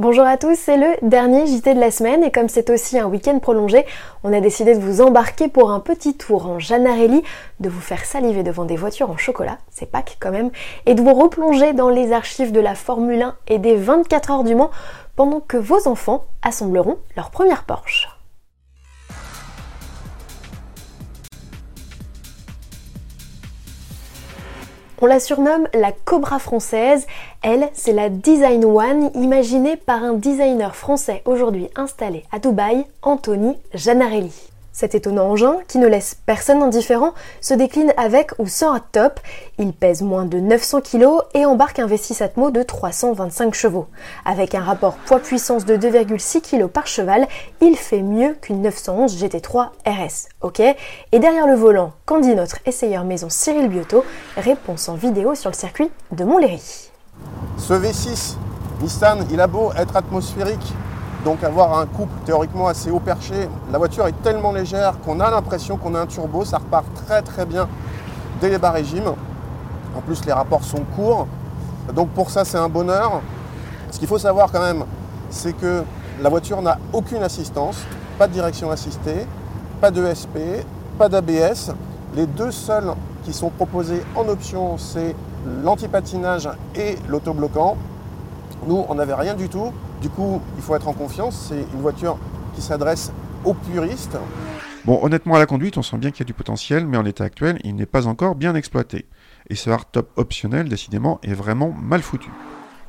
Bonjour à tous, c'est le dernier JT de la semaine et comme c'est aussi un week-end prolongé, on a décidé de vous embarquer pour un petit tour en Janarelli, de vous faire saliver devant des voitures en chocolat, c'est Pâques quand même, et de vous replonger dans les archives de la Formule 1 et des 24 heures du Mans pendant que vos enfants assembleront leur première Porsche. On la surnomme la Cobra française. Elle, c'est la Design One, imaginée par un designer français aujourd'hui installé à Dubaï, Anthony Janarelli. Cet étonnant engin, qui ne laisse personne indifférent, se décline avec ou sans top. Il pèse moins de 900 kg et embarque un V6 Atmo de 325 chevaux. Avec un rapport poids-puissance de 2,6 kg par cheval, il fait mieux qu'une 911 GT3 RS. Ok? Et derrière le volant, qu'en dit notre essayeur maison Cyril Biotto? Réponse en vidéo sur le circuit de Montlhéry. Ce V6 Nissan, il a beau être atmosphérique, donc avoir un couple théoriquement assez haut perché, la voiture est tellement légère qu'on a l'impression qu'on a un turbo, ça repart très très bien dès les bas régimes. En plus les rapports sont courts, donc pour ça c'est un bonheur. Ce qu'il faut savoir quand même, c'est que la voiture n'a aucune assistance, pas de direction assistée, pas de SP, pas d'ABS. Les deux seuls qui sont proposés en option, c'est l'antipatinage et l'autobloquant. Nous, on n'avait rien du tout. Du coup, il faut être en confiance. C'est une voiture qui s'adresse aux puristes. Bon, honnêtement, à la conduite, on sent bien qu'il y a du potentiel, mais en l'état actuel, il n'est pas encore bien exploité. Et ce hardtop optionnel, décidément, est vraiment mal foutu.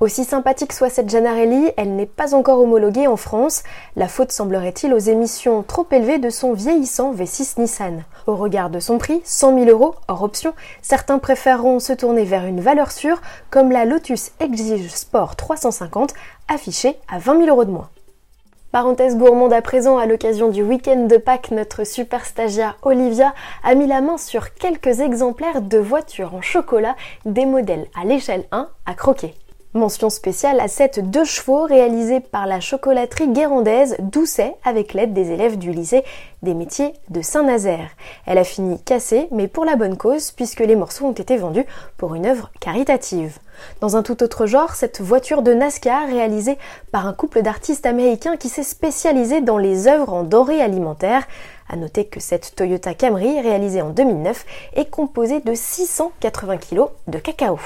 Aussi sympathique soit cette Janarelli, elle n'est pas encore homologuée en France. La faute semblerait-il aux émissions trop élevées de son vieillissant V6 Nissan. Au regard de son prix, 100 000 euros hors option, certains préféreront se tourner vers une valeur sûre comme la Lotus Exige Sport 350 affichée à 20 000 euros de moins. Parenthèse gourmande à présent, à l'occasion du week-end de Pâques, notre super stagiaire Olivia a mis la main sur quelques exemplaires de voitures en chocolat, des modèles à l'échelle 1 à croquer. Mention spéciale à cette deux chevaux réalisée par la chocolaterie guérandaise Doucet avec l'aide des élèves du lycée des métiers de Saint-Nazaire. Elle a fini cassée, mais pour la bonne cause, puisque les morceaux ont été vendus pour une œuvre caritative. Dans un tout autre genre, cette voiture de NASCAR réalisée par un couple d'artistes américains qui s'est spécialisé dans les œuvres en denrées alimentaires. À noter que cette Toyota Camry, réalisée en 2009, est composée de 680 kg de cacao.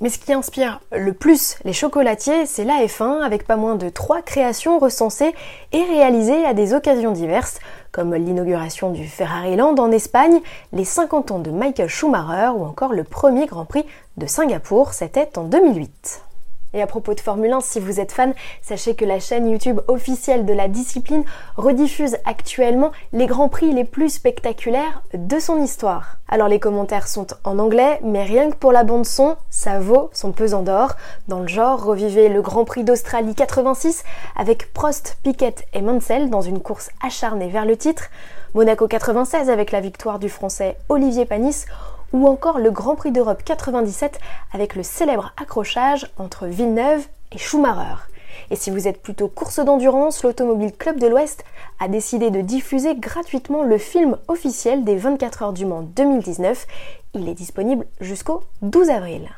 Mais ce qui inspire le plus les chocolatiers, c'est la F1 avec pas moins de trois créations recensées et réalisées à des occasions diverses, comme l'inauguration du Ferrari Land en Espagne, les 50 ans de Michael Schumacher ou encore le premier Grand Prix de Singapour, c'était en 2008. Et à propos de Formule 1, si vous êtes fan, sachez que la chaîne YouTube officielle de la discipline rediffuse actuellement les grands prix les plus spectaculaires de son histoire. Alors les commentaires sont en anglais, mais rien que pour la bande son, ça vaut son pesant d'or. Dans le genre, revivez le Grand Prix d'Australie 86 avec Prost, Piquet et Mansell dans une course acharnée vers le titre, Monaco 96 avec la victoire du français Olivier Panis ou encore le Grand Prix d'Europe 97 avec le célèbre accrochage entre Villeneuve et Schumacher. Et si vous êtes plutôt course d'endurance, l'Automobile Club de l'Ouest a décidé de diffuser gratuitement le film officiel des 24 heures du Mans 2019. Il est disponible jusqu'au 12 avril.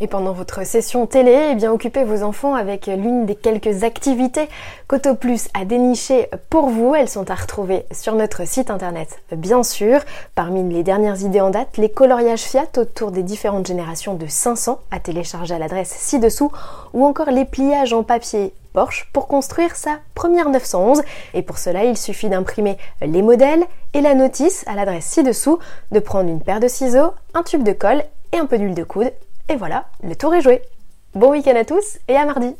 Et pendant votre session télé, eh bien occupez vos enfants avec l'une des quelques activités qu'Autoplus a dénichées pour vous. Elles sont à retrouver sur notre site internet, bien sûr. Parmi les dernières idées en date, les coloriages Fiat autour des différentes générations de 500 à télécharger à l'adresse ci-dessous, ou encore les pliages en papier Porsche pour construire sa première 911. Et pour cela, il suffit d'imprimer les modèles et la notice à l'adresse ci-dessous, de prendre une paire de ciseaux, un tube de colle et un peu d'huile de coude et voilà, le tour est joué. Bon week-end à tous et à mardi